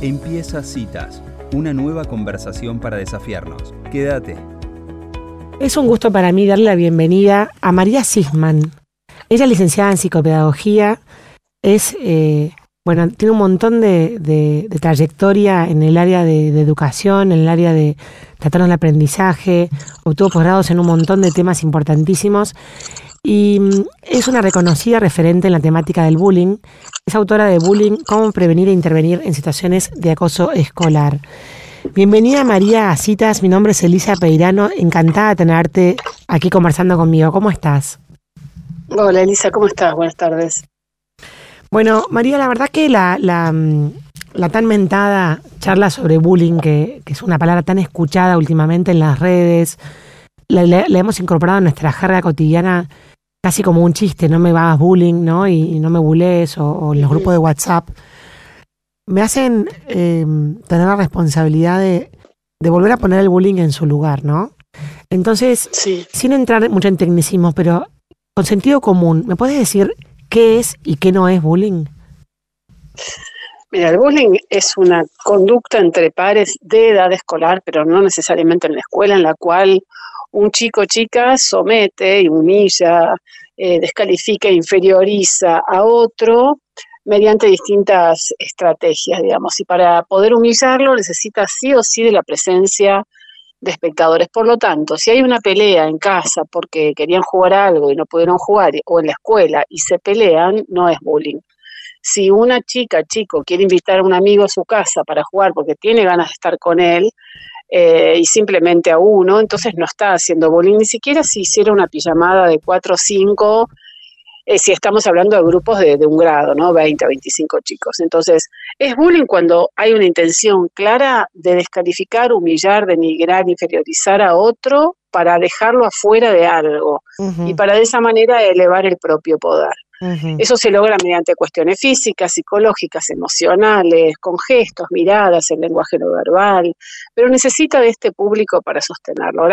Empieza Citas, una nueva conversación para desafiarnos. Quédate. Es un gusto para mí darle la bienvenida a María Sisman. Ella es licenciada en psicopedagogía, es, eh, bueno, tiene un montón de, trayectoria en el área de, educación, en el área de tratar el aprendizaje, obtuvo posgrados en un montón de temas importantísimos y mm, es una reconocida referente en la temática del bullying. Es autora de Bullying, cómo prevenir e intervenir en situaciones de acoso escolar. Bienvenida María a Citas, mi nombre es Elisa Peirano, encantada de tenerte aquí conversando conmigo. ¿Cómo estás? Hola Elisa, ¿cómo estás? Buenas tardes. Bueno, María, la verdad que la, la, mm, tan mentada charla sobre bullying, que, es una palabra tan escuchada últimamente en las redes, la, hemos incorporado en nuestra jerga cotidiana casi como un chiste, no me hagas bullying, ¿no? Y, no me bulees, o, en los grupos de WhatsApp, me hacen em, tener la responsabilidad de, volver a poner el bullying en su lugar, ¿no? Entonces, sin entrar mucho en tecnicismo, pero con sentido común, ¿me puedes decir qué es y qué no es bullying? Mira, el bullying es una conducta entre pares de edad escolar, pero no necesariamente en la escuela, en la cual un chico chica somete y humilla, eh, descalifica e inferioriza a otro mediante distintas estrategias, digamos, y para poder humillarlo necesita sí o sí de la presencia de espectadores. Por lo tanto, si hay una pelea en casa porque querían jugar algo y no pudieron jugar, o en la escuela y se pelean, no es bullying. Si una chica, chico, quiere invitar a un amigo a su casa para jugar porque tiene ganas de estar con él, eh, y simplemente a uno, entonces no está haciendo bullying, ni siquiera si hiciera una pijamada de cuatro o cinco, eh, si estamos hablando de grupos de, un grado, ¿no? 20 a 25 chicos. Entonces, es bullying cuando hay una intención clara de descalificar, humillar, denigrar, inferiorizar a otro para dejarlo afuera de algo y para de esa manera elevar el propio poder. Eso se logra mediante cuestiones físicas, psicológicas, emocionales, con gestos, miradas, el lenguaje no verbal, pero necesita de este público para sostenerlo.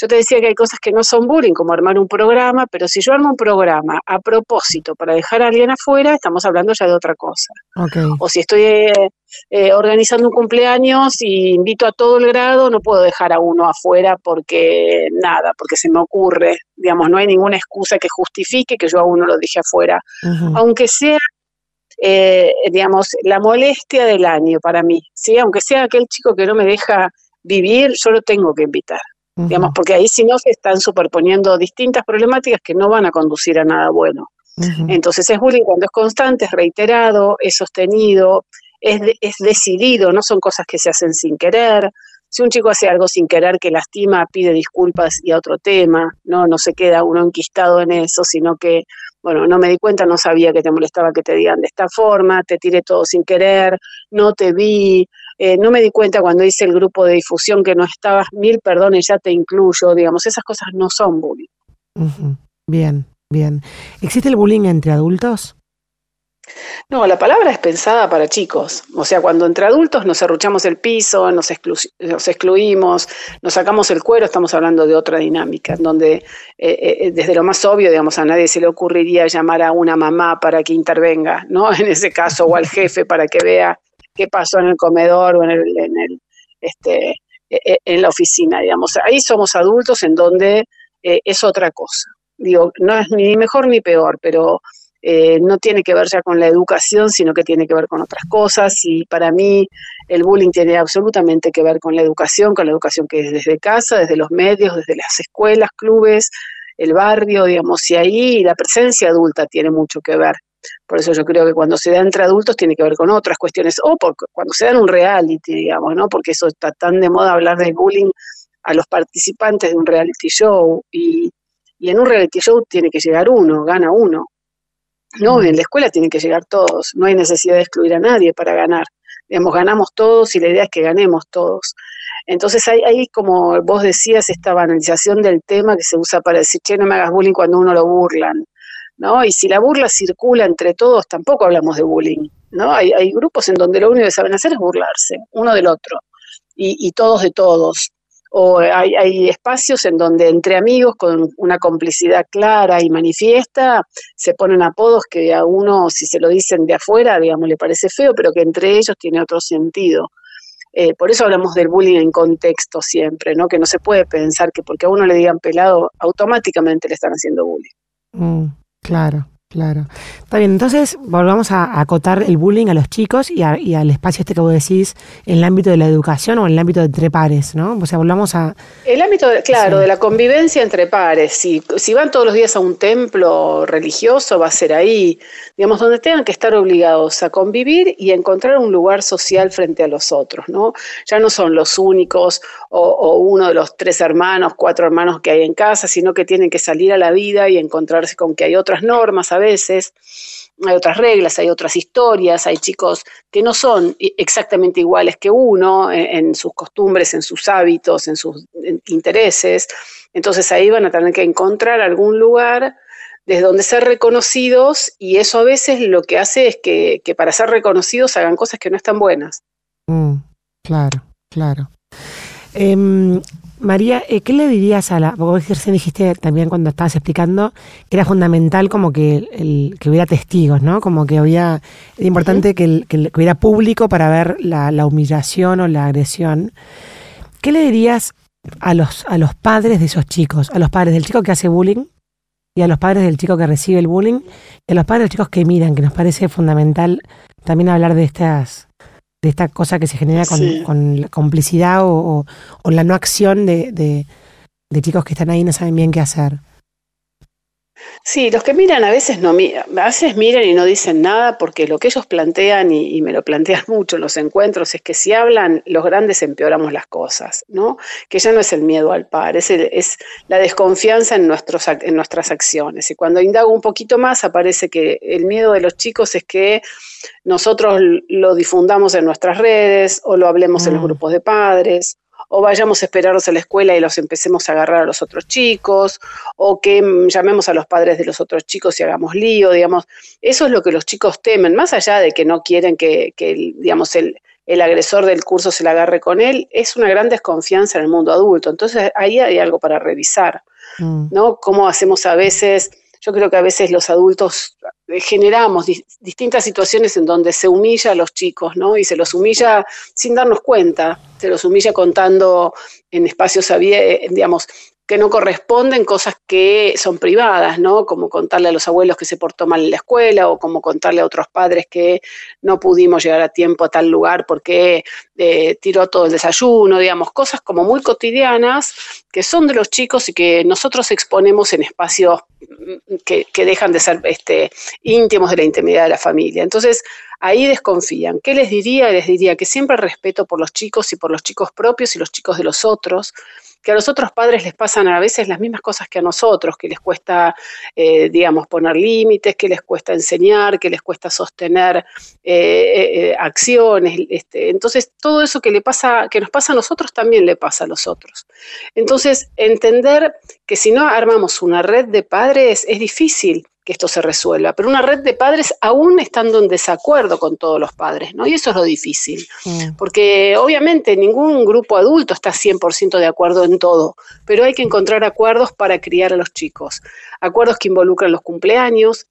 Yo te decía que hay cosas que no son bullying, como armar un programa, pero si yo armo un programa a propósito para dejar a alguien afuera, estamos hablando ya de otra cosa. O si estoy eh, eh, organizando un cumpleaños y invito a todo el grado, no puedo dejar a uno afuera porque nada, porque se me ocurre, digamos, no hay ninguna excusa que justifique que yo a uno lo deje afuera, aunque sea eh, digamos, la molestia del año para mí, ¿sí? Aunque sea aquel chico que no me deja vivir, yo lo tengo que invitar digamos, porque ahí si no se están superponiendo distintas problemáticas que no van a conducir a nada bueno. Entonces es bullying cuando es constante, es reiterado, es sostenido, es, es decidido, no son cosas que se hacen sin querer. Si un chico hace algo sin querer que lastima, pide disculpas y a otro tema, no, no se queda uno enquistado en eso, sino que, bueno, no me di cuenta, no sabía que te molestaba que te digan de esta forma, te tiré todo sin querer, no te vi, eh, no me di cuenta cuando hice el grupo de difusión que no estabas, mil perdones, ya te incluyo, digamos, esas cosas no son bullying. Bien, bien. ¿Existe el bullying entre adultos? No, la palabra es pensada para chicos. O sea, cuando entre adultos nos arruchamos el piso, nos, nos excluimos, nos sacamos el cuero, estamos hablando de otra dinámica, donde eh, eh, desde lo más obvio, digamos, a nadie se le ocurriría llamar a una mamá para que intervenga, ¿no? En ese caso, o al jefe para que vea qué pasó en el comedor o en el, en el este, e, e, en la oficina, digamos. Ahí somos adultos en donde eh, es otra cosa. Digo, no es ni mejor ni peor, pero eh, no tiene que ver ya con la educación, sino que tiene que ver con otras cosas. Y para mí el bullying tiene absolutamente que ver con la educación, con la educación que es desde casa, desde los medios, desde las escuelas, clubes, el barrio, digamos, y ahí la presencia adulta tiene mucho que ver. Por eso yo creo que cuando se da entre adultos tiene que ver con otras cuestiones, o cuando se da en un reality, digamos, ¿no? Porque eso está tan de moda hablar de bullying a los participantes de un reality show, y, en un reality show tiene que llegar uno, gana uno. No, en la escuela tienen que llegar todos, no hay necesidad de excluir a nadie para ganar. Digamos, ganamos todos y la idea es que ganemos todos. Entonces hay, hay, como vos decías, esta banalización del tema que se usa para decir, che, no me hagas bullying cuando uno lo burlan. ¿No? Y si la burla circula entre todos, tampoco hablamos de bullying, ¿no? Hay, grupos en donde lo único que saben hacer es burlarse, uno del otro, y, todos de todos. o hay, espacios en donde entre amigos con una complicidad clara y manifiesta se ponen apodos que a uno, si se lo dicen de afuera, digamos, le parece feo, pero que entre ellos tiene otro sentido. Eh, por eso hablamos del bullying en contexto siempre, ¿no? Que no se puede pensar que porque a uno le digan pelado, automáticamente le están haciendo bullying. Mm, claro. Claro. Está bien, entonces volvamos a acotar el bullying a los chicos y, al espacio este que vos decís en el ámbito de la educación o en el ámbito de entre pares, ¿no? O sea, volvamos a... El ámbito, claro, de la convivencia entre pares. Si, si van todos los días a un templo religioso, va a ser ahí, digamos, donde tengan que estar obligados a convivir y encontrar un lugar social frente a los otros, ¿no? Ya no son los únicos o, o uno de los tres hermanos, cuatro hermanos que hay en casa, sino que tienen que salir a la vida y encontrarse con que hay otras normas, veces, hay otras reglas, hay otras historias, hay chicos que no son exactamente iguales que uno en, sus costumbres, en sus hábitos, en sus intereses. Entonces ahí van a tener que encontrar algún lugar desde donde ser reconocidos y eso a veces lo que hace es que, para ser reconocidos hagan cosas que no están buenas. Mm, claro, claro. Em, María, eh, ¿qué le dirías a la... Porque vos dijiste también cuando estabas explicando que era fundamental como que, el, que hubiera testigos, ¿no? Como que había... Era importante que, hubiera público para ver la, humillación o la agresión. ¿Qué le dirías a los, a los padres de esos chicos? A los padres del chico que hace bullying y a los padres del chico que recibe el bullying y a los padres de los chicos que miran, que nos parece fundamental también hablar de estas de esta cosa que se genera con, la complicidad o, la no acción de, de, chicos que están ahí y no saben bien qué hacer. Sí, los que miran a veces no miran, a veces miran y no dicen nada porque lo que ellos plantean, y, me lo plantean mucho en los encuentros, es que si hablan los grandes empeoramos las cosas, ¿no? Que ya no es el miedo al par, es, es la desconfianza en, nuestros, en nuestras acciones. Y cuando indago un poquito más aparece que el miedo de los chicos es que nosotros lo difundamos en nuestras redes o lo hablemos en los mm. grupos de padres o vayamos a esperarlos a la escuela y los empecemos a agarrar a los otros chicos, o que mm, llamemos a los padres de los otros chicos y hagamos lío, digamos. Eso es lo que los chicos temen, más allá de que no quieren que, digamos, el, el agresor del curso se la agarre con él, es una gran desconfianza en el mundo adulto. Entonces ahí hay algo para revisar, mm. ¿no? Cómo hacemos a veces yo creo que a veces los adultos eh, generamos distintas situaciones en donde se humilla a los chicos, ¿no? Y se los humilla sin darnos cuenta, se los humilla contando en espacios abiertos, digamos, que no corresponden, cosas que son privadas, ¿no? Como contarle a los abuelos que se portó mal en la escuela o como contarle a otros padres que no pudimos llegar a tiempo a tal lugar porque eh, tiró todo el desayuno, digamos, cosas como muy cotidianas que son de los chicos y que nosotros exponemos en espacios mm, que, que dejan de ser este, íntimos de la intimidad de la familia. Entonces, ahí desconfían. ¿Qué les diría? Les diría que siempre respeto por los chicos y por los chicos propios y los chicos de los otros, que a los otros padres les pasan a veces las mismas cosas que a nosotros, que les cuesta, eh, digamos, poner límites, que les cuesta enseñar, que les cuesta sostener eh, eh, acciones. Este, entonces, todo eso que le pasa, que nos pasa a nosotros, también le pasa a los otros. Entonces, entender que si no armamos una red de padres es difícil que esto se resuelva, pero una red de padres aún estando en desacuerdo con todos los padres, ¿no? Y eso es lo difícil, mm. porque obviamente ningún grupo adulto está 100% de acuerdo en todo, pero hay que encontrar acuerdos para criar a los chicos, acuerdos que involucran los cumpleaños,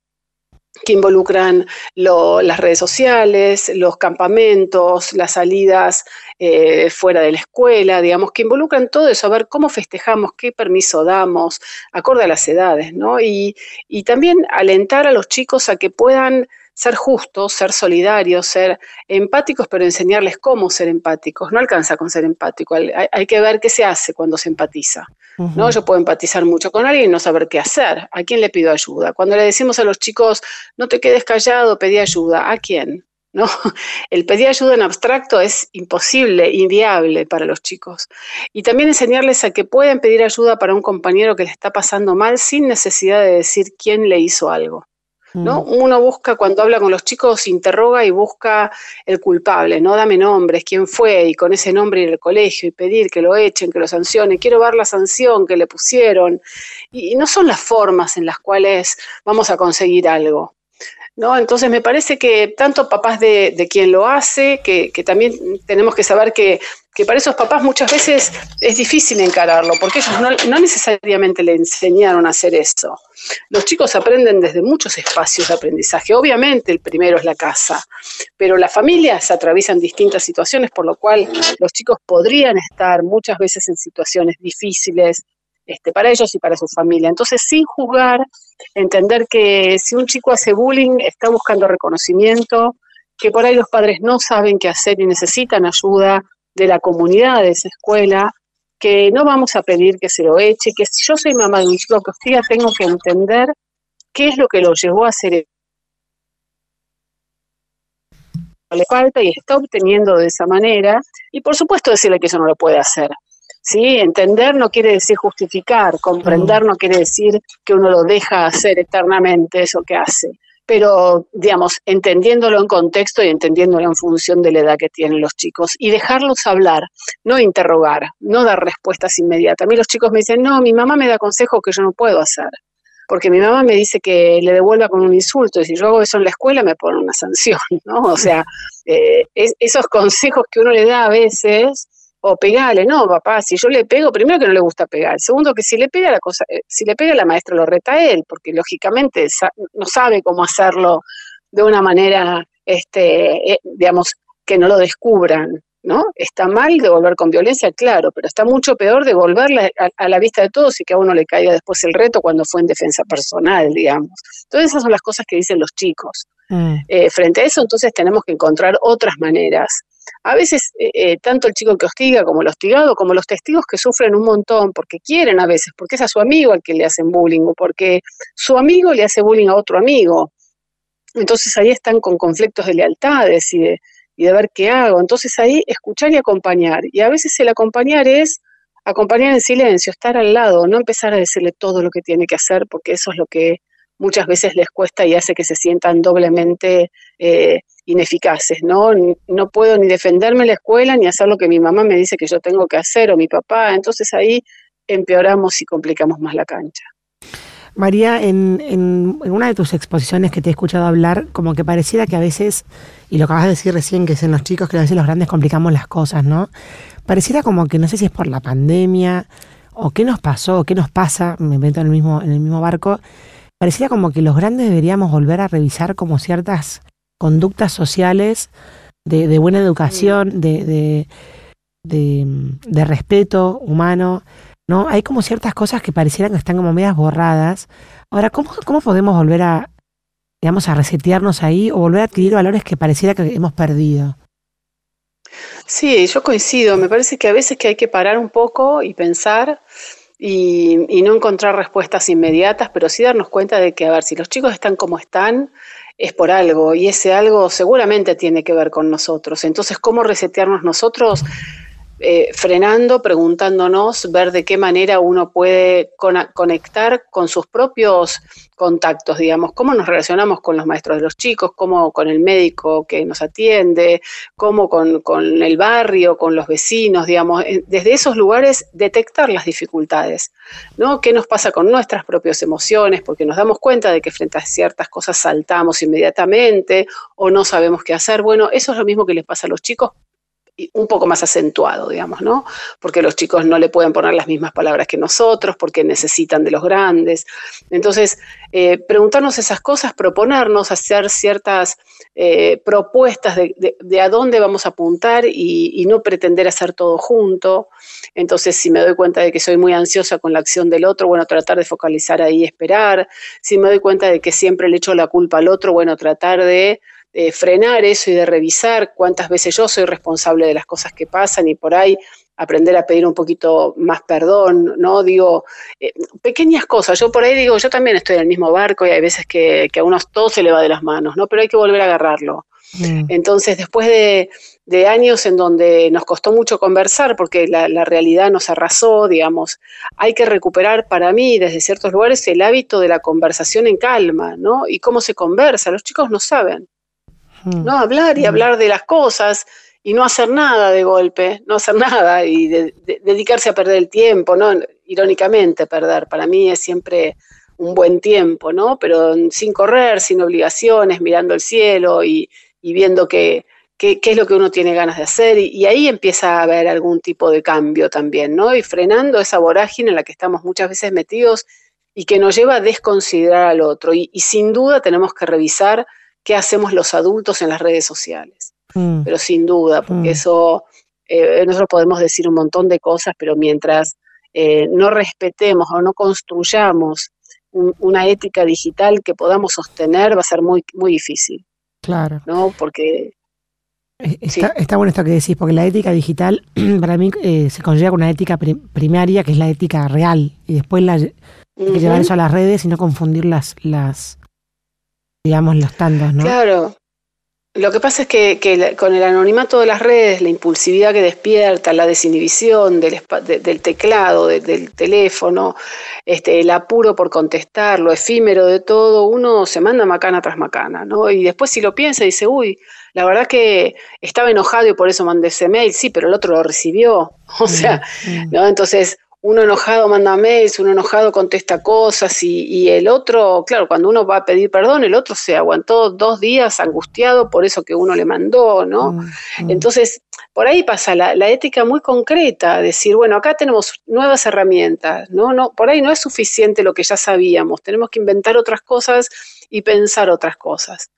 que involucran las redes sociales, los campamentos, las salidas eh, fuera de la escuela, digamos, que involucran todo eso, a ver cómo festejamos, qué permiso damos, acorde a las edades, ¿no? Y, y también alentar a los chicos a que puedan ser justos, ser solidarios, ser empáticos, pero enseñarles cómo ser empáticos. No alcanza con ser empático, hay, que ver qué se hace cuando se empatiza. ¿No? Yo puedo empatizar mucho con alguien y no saber qué hacer. ¿A quién le pido ayuda? Cuando le decimos a los chicos, no te quedes callado, pedí ayuda, ¿a quién? ¿No? El pedir ayuda en abstracto es imposible, inviable para los chicos. Y también enseñarles a que pueden pedir ayuda para un compañero que le está pasando mal sin necesidad de decir quién le hizo algo. ¿No? Mm. Uno busca, cuando habla con los chicos, interroga y busca el culpable, ¿no? Dame nombres, quién fue, y con ese nombre ir al colegio y pedir que lo echen, que lo sancionen, quiero ver la sanción que le pusieron. Y, no son las formas en las cuales vamos a conseguir algo. ¿No? Entonces me parece que tanto papás de, quien lo hace, que, también tenemos que saber que, para esos papás muchas veces es difícil encararlo, porque ellos no, necesariamente le enseñaron a hacer eso. Los chicos aprenden desde muchos espacios de aprendizaje. Obviamente el primero es la casa, pero las familias atraviesan distintas situaciones, por lo cual los chicos podrían estar muchas veces en situaciones difíciles, este, para ellos y para su familia. Entonces, sin juzgar, entender que si un chico hace bullying, está buscando reconocimiento, que por ahí los padres no saben qué hacer y necesitan ayuda de la comunidad de esa escuela, que no vamos a pedir que se lo eche, que si yo soy mamá de un chico que hostiga, tengo que entender qué es lo que lo llevó a hacer le falta y está obteniendo de esa manera, y por supuesto decirle que eso no lo puede hacer. ¿Sí? Entender no quiere decir justificar, comprender no quiere decir que uno lo deja hacer eternamente eso que hace, pero, digamos, entendiéndolo en contexto y entendiéndolo en función de la edad que tienen los chicos y dejarlos hablar, no interrogar, no dar respuestas inmediatas. A mí los chicos me dicen, no, mi mamá me da consejos que yo no puedo hacer porque mi mamá me dice que le devuelva con un insulto y si yo hago eso en la escuela me ponen una sanción, ¿no? O sea, eh, esos consejos que uno le da a veces o pegale, no, papá, si yo le pego, primero que no le gusta pegar, segundo que si le pega la cosa, eh, si le pega la maestra lo reta a él, porque lógicamente no sabe cómo hacerlo de una manera, este, eh, digamos, que no lo descubran, ¿no? Está mal devolver con violencia, claro, pero está mucho peor devolverla a, la vista de todos y que a uno le caiga después el reto cuando fue en defensa personal, digamos. Entonces esas son las cosas que dicen los chicos. Mm. Eh, frente a eso, entonces tenemos que encontrar otras maneras a veces eh, eh, tanto el chico que hostiga como el hostigado, como los testigos que sufren un montón porque quieren a veces, porque es a su amigo al que le hacen bullying o porque su amigo le hace bullying a otro amigo. Entonces ahí están con conflictos de lealtades y de, y de ver qué hago. Entonces ahí escuchar y acompañar. Y a veces el acompañar es acompañar en silencio, estar al lado, no empezar a decirle todo lo que tiene que hacer, porque eso es lo que muchas veces les cuesta y hace que se sientan doblemente eh, ineficaces, ¿no? No puedo ni defenderme en la escuela ni hacer lo que mi mamá me dice que yo tengo que hacer o mi papá, entonces ahí empeoramos y complicamos más la cancha. María, en, en, una de tus exposiciones que te he escuchado hablar, como que pareciera que a veces, y lo acabas de decir recién, que es en los chicos, que a veces los grandes complicamos las cosas, ¿no? Pareciera como que no sé si es por la pandemia, o qué nos pasó, o qué nos pasa, me invento en el mismo, en el mismo barco, pareciera como que los grandes deberíamos volver a revisar como ciertas conductas sociales de, buena educación, de, de, respeto humano, ¿no? Hay como ciertas cosas que parecieran que están como medias borradas. Ahora, ¿cómo, cómo podemos volver a, digamos, a resetearnos ahí o volver a adquirir valores que pareciera que hemos perdido? Sí, yo coincido. Me parece que a veces que hay que parar un poco y pensar y, y, no encontrar respuestas inmediatas, pero sí darnos cuenta de que, a ver, si los chicos están como están, es por algo y ese algo seguramente tiene que ver con nosotros. Entonces, ¿cómo resetearnos nosotros? Eh, frenando, preguntándonos, ver de qué manera uno puede conectar con sus propios contactos, digamos, cómo nos relacionamos con los maestros de los chicos, cómo con el médico que nos atiende, cómo con, con el barrio, con los vecinos, digamos, desde esos lugares detectar las dificultades, ¿no? ¿Qué nos pasa con nuestras propias emociones? Porque nos damos cuenta de que frente a ciertas cosas saltamos inmediatamente o no sabemos qué hacer. Bueno, eso es lo mismo que les pasa a los chicos, un poco más acentuado, digamos, ¿no? Porque los chicos no le pueden poner las mismas palabras que nosotros, porque necesitan de los grandes. Entonces, eh, preguntarnos esas cosas, proponernos, hacer ciertas eh, propuestas de, a dónde vamos a apuntar y, no pretender hacer todo junto. Entonces, si me doy cuenta de que soy muy ansiosa con la acción del otro, bueno, tratar de focalizar ahí y esperar. Si me doy cuenta de que siempre le echo la culpa al otro, bueno, tratar de de frenar eso y de revisar cuántas veces yo soy responsable de las cosas que pasan y por ahí aprender a pedir un poquito más perdón, ¿no? Digo, eh, pequeñas cosas. Yo por ahí digo, yo también estoy en el mismo barco y hay veces que, a uno todo se le va de las manos, ¿no? Pero hay que volver a agarrarlo. Mm. Entonces, después de, años en donde nos costó mucho conversar, porque la, la, realidad nos arrasó, digamos, hay que recuperar para mí desde ciertos lugares el hábito de la conversación en calma, ¿no? Y cómo se conversa. Los chicos no saben. Mm. ¿no? Hablar y mm. hablar de las cosas y no hacer nada de golpe, no hacer nada y dedicarse a perder el tiempo, ¿no? Irónicamente perder, para mí es siempre un buen tiempo, ¿no? Pero sin correr, sin obligaciones, mirando el cielo y, viendo qué, qué, es lo que uno tiene ganas de hacer. Y, ahí empieza a haber algún tipo de cambio también, ¿no? Y frenando esa vorágine en la que estamos muchas veces metidos y que nos lleva a desconsiderar al otro. Y, sin duda tenemos que revisar qué hacemos los adultos en las redes sociales. Mm. Pero sin duda, porque mm. eso, eh, nosotros podemos decir un montón de cosas, pero mientras eh, no respetemos o no construyamos una ética digital que podamos sostener, va a ser muy, muy difícil. Claro. ¿No? Porque eh, Está, bueno esto que decís, porque la ética digital para mí eh, se conlleva con una ética primaria que es la ética real y después la, hay que llevar eso a las redes y no confundir las, las digamos, los tantos, ¿no? Claro, lo que pasa es que, con el anonimato de las redes, la impulsividad que despierta, la desinhibición del, del teclado, del teléfono, este, el apuro por contestar, lo efímero de todo, uno se manda macana tras macana, ¿no? Y después si lo piensa dice, uy, la verdad que estaba enojado y por eso mandé ese mail, sí, pero el otro lo recibió. O sea, ¿no? Entonces, uno enojado manda mails, uno enojado contesta cosas y, el otro, claro, cuando uno va a pedir perdón, el otro se aguantó dos días angustiado por eso que uno le mandó, ¿no? Mm, mm. Entonces, por ahí pasa la, ética muy concreta, decir, bueno, acá tenemos nuevas herramientas, ¿no? no Por ahí no es suficiente lo que ya sabíamos, tenemos que inventar otras cosas y pensar otras cosas.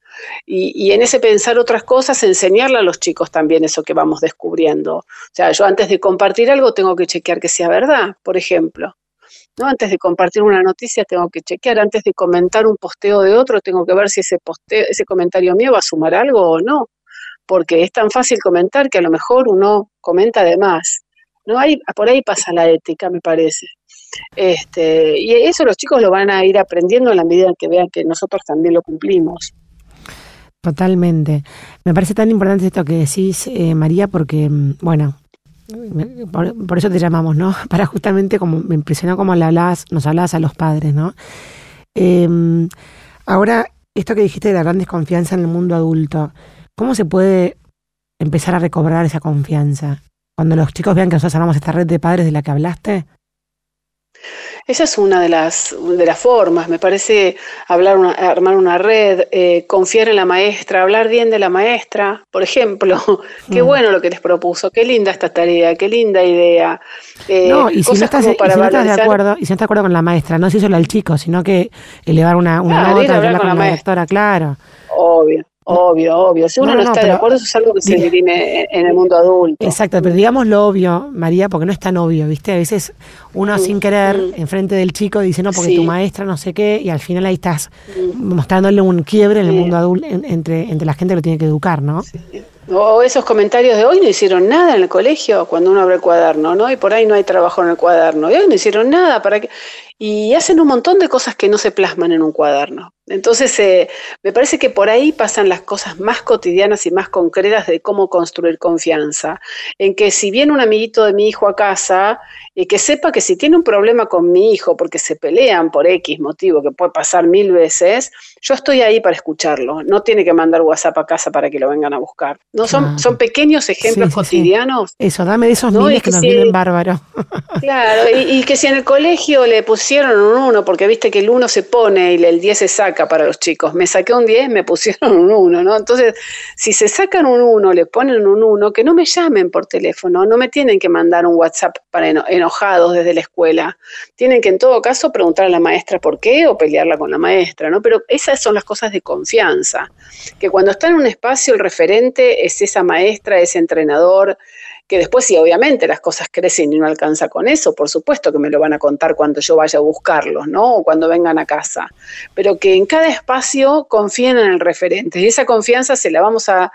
Y, en ese pensar otras cosas, enseñarle a los chicos también eso que vamos descubriendo. O sea, yo antes de compartir algo tengo que chequear que sea verdad, por ejemplo. ¿no? Antes de compartir una noticia tengo que chequear, antes de comentar un posteo de otro tengo que ver si ese, posteo, ese comentario mío va a sumar algo o no. Porque es tan fácil comentar que a lo mejor uno comenta de más. ¿no? Hay, por ahí pasa la ética, me parece. Este, y eso los chicos lo van a ir aprendiendo en la medida en que vean que nosotros también lo cumplimos. Totalmente. Me parece tan importante esto que decís, eh, María, porque, mm, bueno, por, eso te llamamos, ¿no? Para justamente, como me impresionó como le nos hablabas a los padres, ¿no? Em, ahora, esto que dijiste de la gran desconfianza en el mundo adulto, ¿cómo se puede empezar a recobrar esa confianza? Cuando los chicos vean que nosotros armamos esta red de padres de la que hablaste, esa es una de las, de las formas, me parece hablar armar una red, eh, confiar en la maestra, hablar bien de la maestra, por ejemplo. qué mm. bueno lo que les propuso, qué linda esta tarea, qué linda idea. Eh, no, y si no, estás, de acuerdo, y si no estás de acuerdo con la maestra, no si solo al chico, sino que elevar una, una nota, hablar con, la, maestra, claro. Obvio. Obvio, obvio. Si uno no, está de acuerdo, eso es algo que se dirime en el mundo adulto. Exacto, pero digamos lo obvio, María, porque no es tan obvio, ¿viste? A veces uno mm, sin querer, mm. enfrente del chico, dice, no, porque tu maestra no sé qué, y al final ahí estás mm. mostrándole un quiebre en el mundo adulto, entre, entre la gente que lo tiene que educar, ¿no? O esos comentarios de hoy no hicieron nada en el colegio cuando uno abre el cuaderno, ¿no? Y por ahí no hay trabajo en el cuaderno. Y hoy no hicieron nada para que y hacen un montón de cosas que no se plasman en un cuaderno. Entonces, eh, me parece que por ahí pasan las cosas más cotidianas y más concretas de cómo construir confianza. En que si viene un amiguito de mi hijo a casa, y que sepa que si tiene un problema con mi hijo, porque se pelean por X motivo, que puede pasar mil veces, yo estoy ahí para escucharlo. No tiene que mandar WhatsApp a casa para que lo vengan a buscar. No son, son pequeños ejemplos cotidianos. Eso, dame de esos niños que, nos vienen bárbaros. Claro, y, y que si en el colegio le pusieron pusieron un 1, porque viste que el 1 se pone y el 10 se saca para los chicos. Me saqué un 10, me pusieron un 1, ¿no? Entonces, si se sacan un 1, le ponen un 1, que no me llamen por teléfono, no me tienen que mandar un WhatsApp para enojados desde la escuela. Tienen que en todo caso preguntar a la maestra por qué o pelearla con la maestra, ¿no? Pero esas son las cosas de confianza, que cuando está en un espacio el referente es esa maestra, ese entrenador, que después sí, obviamente las cosas crecen y no alcanza con eso, por supuesto que me lo van a contar cuando yo vaya a buscarlos, ¿no? O cuando vengan a casa. Pero que en cada espacio confíen en el referente y esa confianza se la vamos a,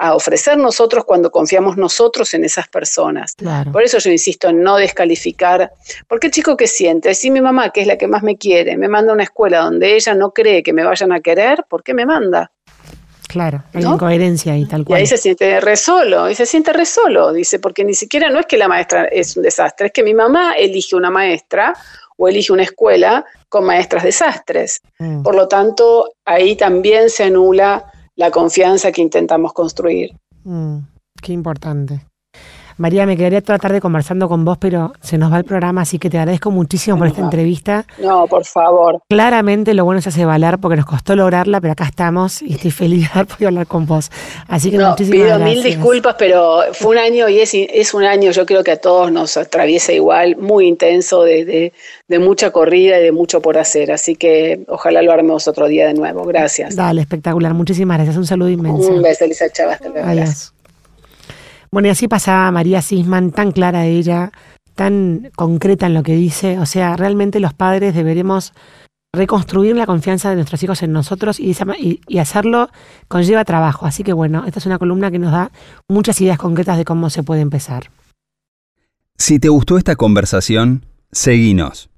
ofrecer nosotros cuando confiamos nosotros en esas personas. Por eso yo insisto en no descalificar, porque el chico que siente, si mi mamá, que es la que más me quiere, me manda a una escuela donde ella no cree que me vayan a querer, ¿por qué me manda? Claro, hay incoherencia ahí, tal cual. Y ahí se siente re solo, y se siente re solo, dice, porque ni siquiera no es que la maestra es un desastre, es que mi mamá elige una maestra o elige una escuela con maestras desastres. Mm. Por lo tanto, ahí también se anula la confianza que intentamos construir. Mm, qué importante. María, me quedaría toda la tarde conversando con vos, pero se nos va el programa, así que te agradezco muchísimo por esta entrevista. No, por favor. Claramente lo bueno es hace valer porque nos costó lograrla, pero acá estamos y estoy feliz de haber podido hablar con vos. Así que no, muchísimas pido gracias. mil disculpas, pero fue un año y es, es un año, yo creo que a todos nos atraviesa igual, muy intenso, de, de, de mucha corrida y de mucho por hacer. Así que ojalá lo armemos otro día de nuevo. Gracias. Dale, espectacular. Muchísimas gracias. Un saludo inmenso. Un beso, Elisa Chava. Hasta luego. Adiós. Bueno, y así pasaba María Sisman, tan clara ella, tan concreta en lo que dice. O sea, realmente los padres deberemos reconstruir la confianza de nuestros hijos en nosotros y, y hacerlo conlleva trabajo. Así que bueno, esta es una columna que nos da muchas ideas concretas de cómo se puede empezar. Si te gustó esta conversación, seguinos.